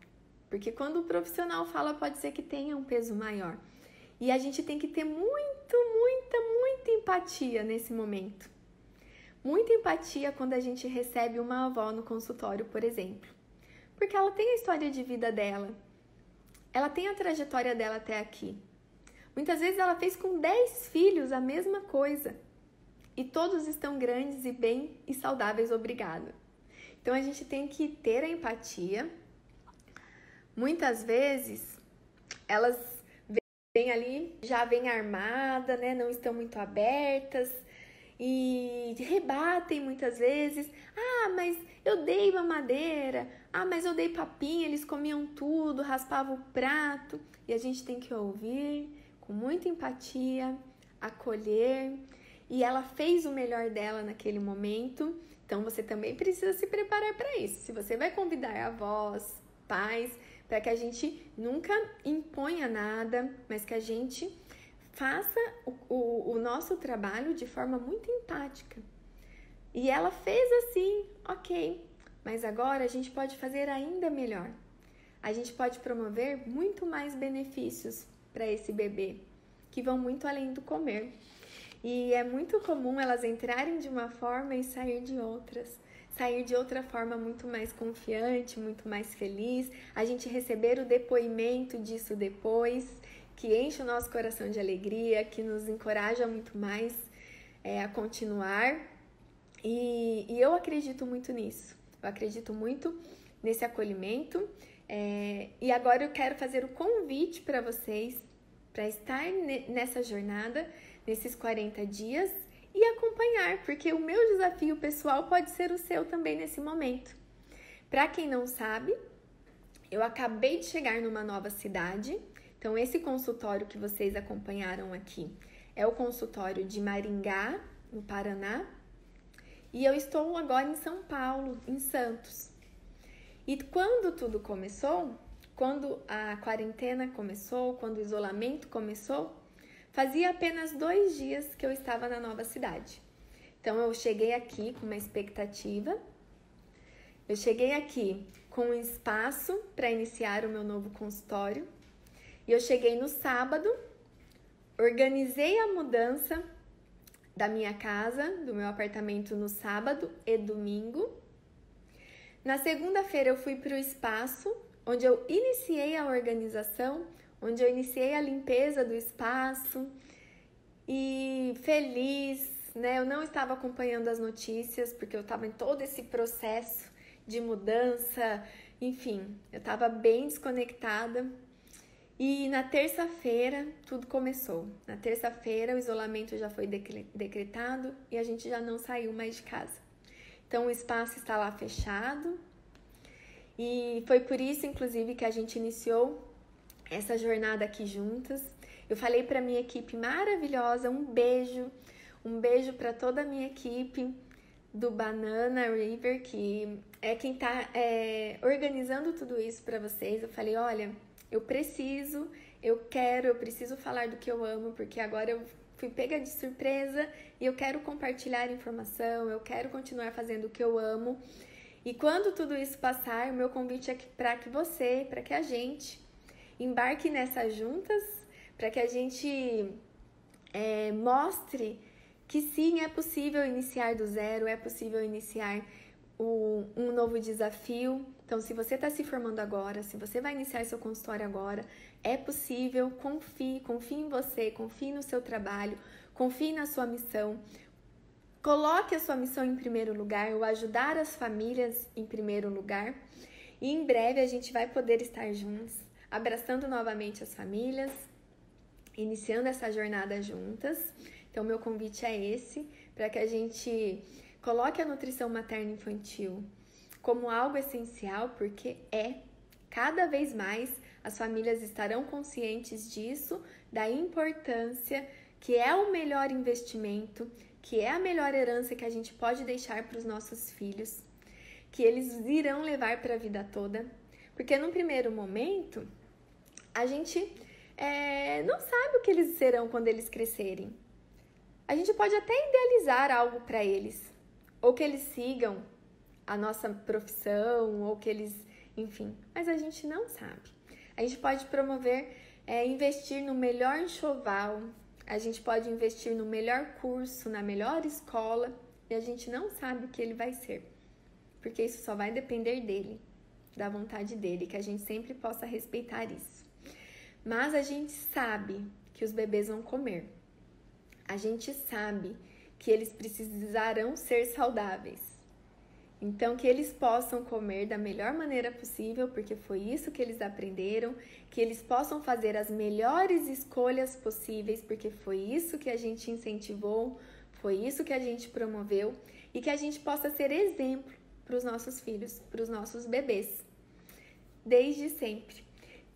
Porque quando o profissional fala, pode ser que tenha um peso maior. E a gente tem que ter muito, muita, muita empatia nesse momento. Muita empatia quando a gente recebe uma avó no consultório, por exemplo. Porque ela tem a história de vida dela. Ela tem a trajetória dela até aqui. Muitas vezes ela fez com 10 filhos a mesma coisa e todos estão grandes e bem e saudáveis, obrigado. Então a gente tem que ter a empatia. Muitas vezes elas vêm ali, já vêm armada, né? Não estão muito abertas e rebatem muitas vezes. Ah, mas eu dei mamadeira. Ah, mas eu dei papinha, eles comiam tudo, raspavam o prato. E a gente tem que ouvir com muita empatia, acolher e ela fez o melhor dela naquele momento. Então você também precisa se preparar para isso. Se você vai convidar avós, pais, para que a gente nunca imponha nada, mas que a gente faça o, o, o nosso trabalho de forma muito empática. E ela fez assim, ok, mas agora a gente pode fazer ainda melhor. A gente pode promover muito mais benefícios para esse bebê, que vão muito além do comer. E é muito comum elas entrarem de uma forma e sair de outras. Sair de outra forma muito mais confiante, muito mais feliz. A gente receber o depoimento disso depois, que enche o nosso coração de alegria, que nos encoraja muito mais é, a continuar. E, e, eu acredito muito nisso. Eu acredito muito nesse acolhimento. É, e agora eu quero fazer o convite para vocês para estar nessa jornada nesses 40 dias e acompanhar, porque o meu desafio pessoal pode ser o seu também nesse momento. Para quem não sabe, eu acabei de chegar numa nova cidade, então esse consultório que vocês acompanharam aqui é o consultório de Maringá, no Paraná, e eu estou agora em São Paulo, em Santos. E quando tudo começou, quando a quarentena começou, quando o isolamento começou, Fazia apenas dois dias que eu estava na nova cidade. Então eu cheguei aqui com uma expectativa. Eu cheguei aqui com um espaço para iniciar o meu novo consultório. E eu cheguei no sábado, organizei a mudança da minha casa, do meu apartamento no sábado e domingo. Na segunda-feira eu fui para o espaço onde eu iniciei a organização onde eu iniciei a limpeza do espaço e feliz, né? Eu não estava acompanhando as notícias porque eu estava em todo esse processo de mudança, enfim, eu estava bem desconectada. E na terça-feira tudo começou. Na terça-feira o isolamento já foi decretado e a gente já não saiu mais de casa. Então o espaço está lá fechado. E foi por isso, inclusive, que a gente iniciou essa jornada aqui juntas. Eu falei para minha equipe maravilhosa, um beijo, um beijo para toda a minha equipe do Banana River, que é quem está é, organizando tudo isso para vocês. Eu falei, olha, eu preciso, eu quero, eu preciso falar do que eu amo, porque agora eu fui pega de surpresa e eu quero compartilhar informação, eu quero continuar fazendo o que eu amo. E quando tudo isso passar, o meu convite é para que você, para que a gente embarque nessas juntas, para que a gente é, mostre que sim, é possível iniciar do zero, é possível iniciar o, um novo desafio. Então, se você está se formando agora, se você vai iniciar seu consultório agora, é possível, confie, confie em você, confie no seu trabalho, confie na sua missão. Coloque a sua missão em primeiro lugar, o ajudar as famílias em primeiro lugar. E em breve a gente vai poder estar juntos, abraçando novamente as famílias, iniciando essa jornada juntas. Então, meu convite é esse, para que a gente coloque a nutrição materna infantil como algo essencial, porque é. Cada vez mais as famílias estarão conscientes disso, da importância, que é o melhor investimento, que é a melhor herança que a gente pode deixar para os nossos filhos, que eles irão levar para a vida toda. Porque num primeiro momento, a gente é, não sabe o que eles serão quando eles crescerem. A gente pode até idealizar algo para eles, ou que eles sigam a nossa profissão, ou que eles, enfim, mas a gente não sabe. A gente pode promover, é, investir no melhor enxoval, a gente pode investir no melhor curso, na melhor escola, e a gente não sabe o que ele vai ser, porque isso só vai depender dele, da vontade dele, que a gente sempre possa respeitar isso. Mas a gente sabe que os bebês vão comer a gente sabe que eles precisarão ser saudáveis. Então, que eles possam comer da melhor maneira possível, porque foi isso que eles aprenderam, que eles possam fazer as melhores escolhas possíveis, porque foi isso que a gente incentivou, foi isso que a gente promoveu, e que a gente possa ser exemplo para os nossos filhos, para os nossos bebês, desde sempre.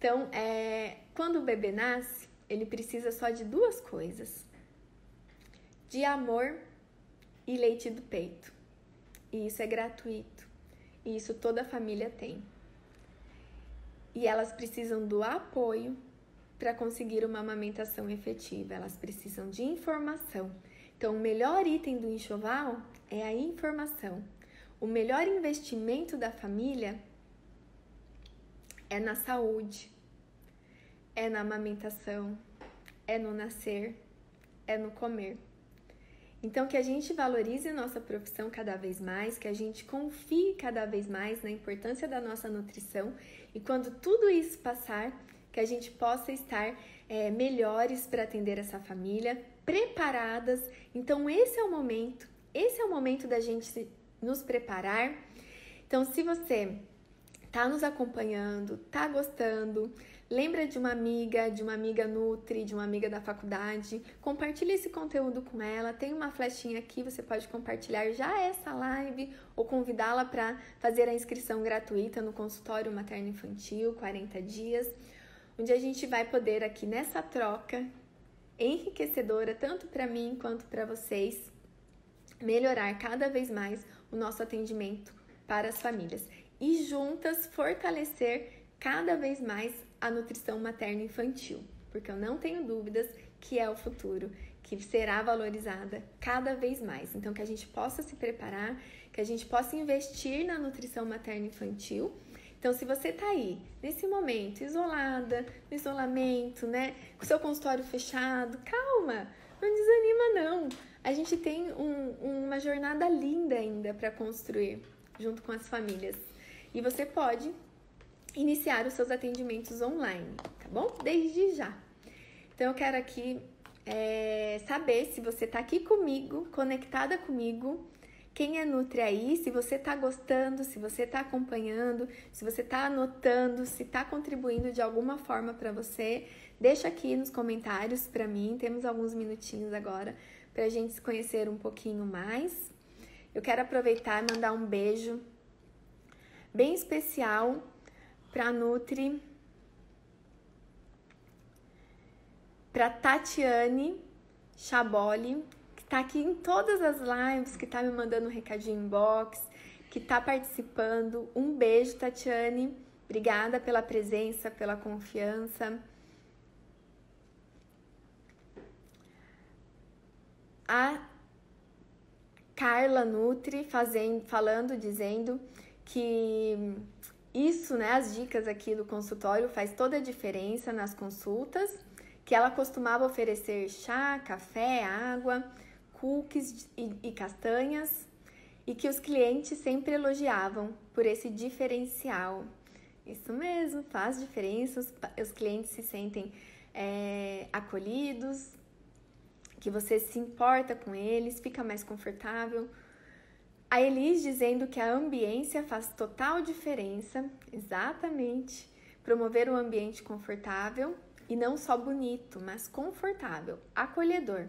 Então, é, quando o bebê nasce, ele precisa só de duas coisas: de amor e leite do peito. E isso é gratuito. E isso toda família tem. E elas precisam do apoio para conseguir uma amamentação efetiva. Elas precisam de informação. Então, o melhor item do enxoval é a informação. O melhor investimento da família é na saúde, é na amamentação, é no nascer, é no comer. Então, que a gente valorize nossa profissão cada vez mais, que a gente confie cada vez mais na importância da nossa nutrição e quando tudo isso passar, que a gente possa estar é, melhores para atender essa família, preparadas. Então, esse é o momento, esse é o momento da gente nos preparar. Então, se você está nos acompanhando, está gostando, Lembra de uma amiga, de uma amiga Nutri, de uma amiga da faculdade? Compartilhe esse conteúdo com ela. Tem uma flechinha aqui, você pode compartilhar já essa live ou convidá-la para fazer a inscrição gratuita no consultório materno infantil 40 dias, onde a gente vai poder aqui nessa troca enriquecedora tanto para mim quanto para vocês melhorar cada vez mais o nosso atendimento para as famílias e juntas fortalecer cada vez mais a nutrição materna infantil, porque eu não tenho dúvidas que é o futuro, que será valorizada cada vez mais. Então, que a gente possa se preparar, que a gente possa investir na nutrição materna infantil. Então, se você tá aí nesse momento, isolada, no isolamento, né, com seu consultório fechado, calma, não desanima não. A gente tem um, uma jornada linda ainda para construir junto com as famílias. E você pode iniciar os seus atendimentos online, tá bom? Desde já. Então eu quero aqui é, saber se você está aqui comigo, conectada comigo, quem é Nutri aí, se você está gostando, se você está acompanhando, se você está anotando, se está contribuindo de alguma forma para você, deixa aqui nos comentários para mim. Temos alguns minutinhos agora para a gente se conhecer um pouquinho mais. Eu quero aproveitar e mandar um beijo bem especial para Nutri, para Tatiane Chaboli, tá aqui em todas as lives, que tá me mandando um recadinho inbox, que tá participando. Um beijo, Tatiane. Obrigada pela presença, pela confiança. A Carla Nutri fazendo, falando, dizendo que isso, né, as dicas aqui do consultório faz toda a diferença nas consultas, que ela costumava oferecer chá, café, água cookies e, e castanhas e que os clientes sempre elogiavam por esse diferencial. Isso mesmo, faz diferença, os, os clientes se sentem é, acolhidos, que você se importa com eles, fica mais confortável. A Elis dizendo que a ambiência faz total diferença, exatamente. Promover um ambiente confortável e não só bonito, mas confortável, acolhedor.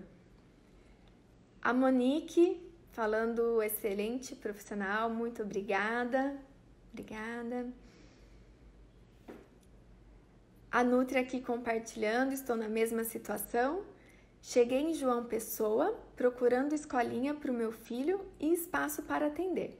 A Monique falando excelente profissional, muito obrigada. Obrigada. A Nutri aqui compartilhando, estou na mesma situação. Cheguei em João Pessoa procurando escolinha para o meu filho e espaço para atender.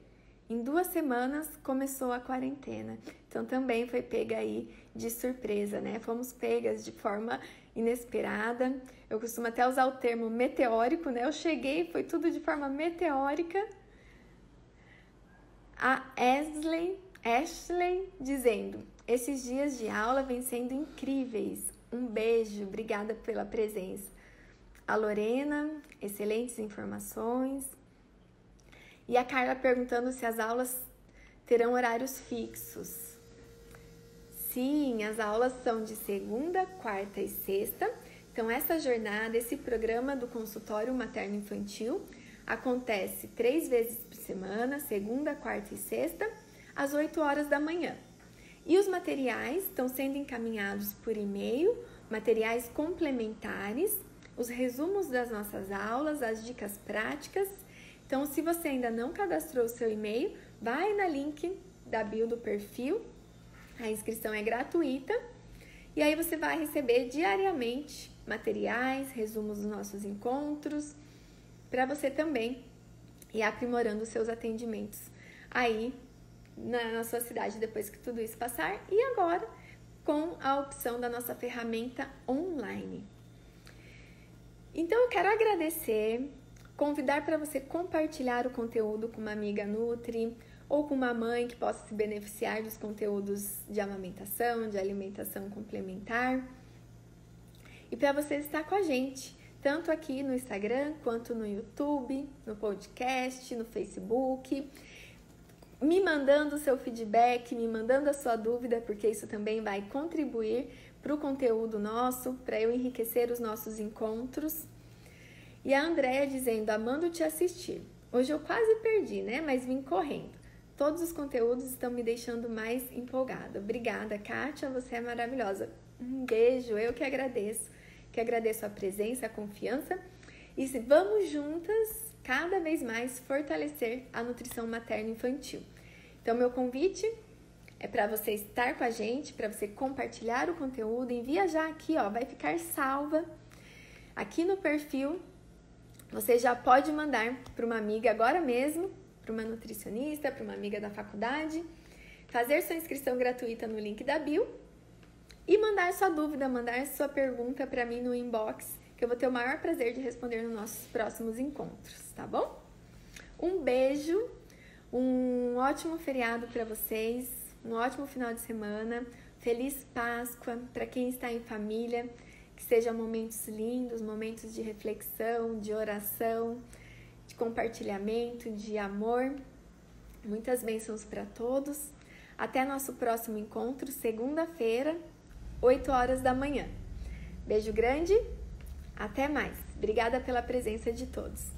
Em duas semanas começou a quarentena, então também foi pega aí de surpresa, né? Fomos pegas de forma inesperada. Eu costumo até usar o termo meteórico, né? Eu cheguei, foi tudo de forma meteórica. A Ashley, Ashley dizendo: esses dias de aula vêm sendo incríveis. Um beijo, obrigada pela presença. A Lorena, excelentes informações. E a Carla perguntando se as aulas terão horários fixos. Sim, as aulas são de segunda, quarta e sexta. Então, essa jornada, esse programa do consultório materno-infantil acontece três vezes por semana, segunda, quarta e sexta, às 8 horas da manhã. E os materiais estão sendo encaminhados por e-mail, materiais complementares, os resumos das nossas aulas, as dicas práticas. Então, se você ainda não cadastrou o seu e-mail, vai na link da bio do perfil a inscrição é gratuita e aí você vai receber diariamente materiais, resumos dos nossos encontros, para você também ir aprimorando os seus atendimentos aí na, na sua cidade depois que tudo isso passar e agora com a opção da nossa ferramenta online. Então eu quero agradecer, convidar para você compartilhar o conteúdo com uma amiga Nutri, ou com uma mãe que possa se beneficiar dos conteúdos de amamentação, de alimentação complementar. E para você estar com a gente, tanto aqui no Instagram quanto no YouTube, no podcast, no Facebook, me mandando o seu feedback, me mandando a sua dúvida, porque isso também vai contribuir para o conteúdo nosso, para eu enriquecer os nossos encontros. E a Andrea dizendo, amando te assistir. Hoje eu quase perdi, né? Mas vim correndo. Todos os conteúdos estão me deixando mais empolgada. Obrigada, Kátia, você é maravilhosa. Um beijo, eu que agradeço. Que agradeço a presença, a confiança. E vamos juntas cada vez mais fortalecer a nutrição materna infantil. Então, meu convite é para você estar com a gente, para você compartilhar o conteúdo, envia já aqui, ó, vai ficar salva aqui no perfil. Você já pode mandar para uma amiga agora mesmo para uma nutricionista, para uma amiga da faculdade, fazer sua inscrição gratuita no link da bio e mandar sua dúvida, mandar sua pergunta para mim no inbox, que eu vou ter o maior prazer de responder nos nossos próximos encontros, tá bom? Um beijo, um ótimo feriado para vocês, um ótimo final de semana, feliz Páscoa para quem está em família, que sejam momentos lindos, momentos de reflexão, de oração de compartilhamento, de amor. Muitas bênçãos para todos. Até nosso próximo encontro, segunda-feira, 8 horas da manhã. Beijo grande, até mais. Obrigada pela presença de todos.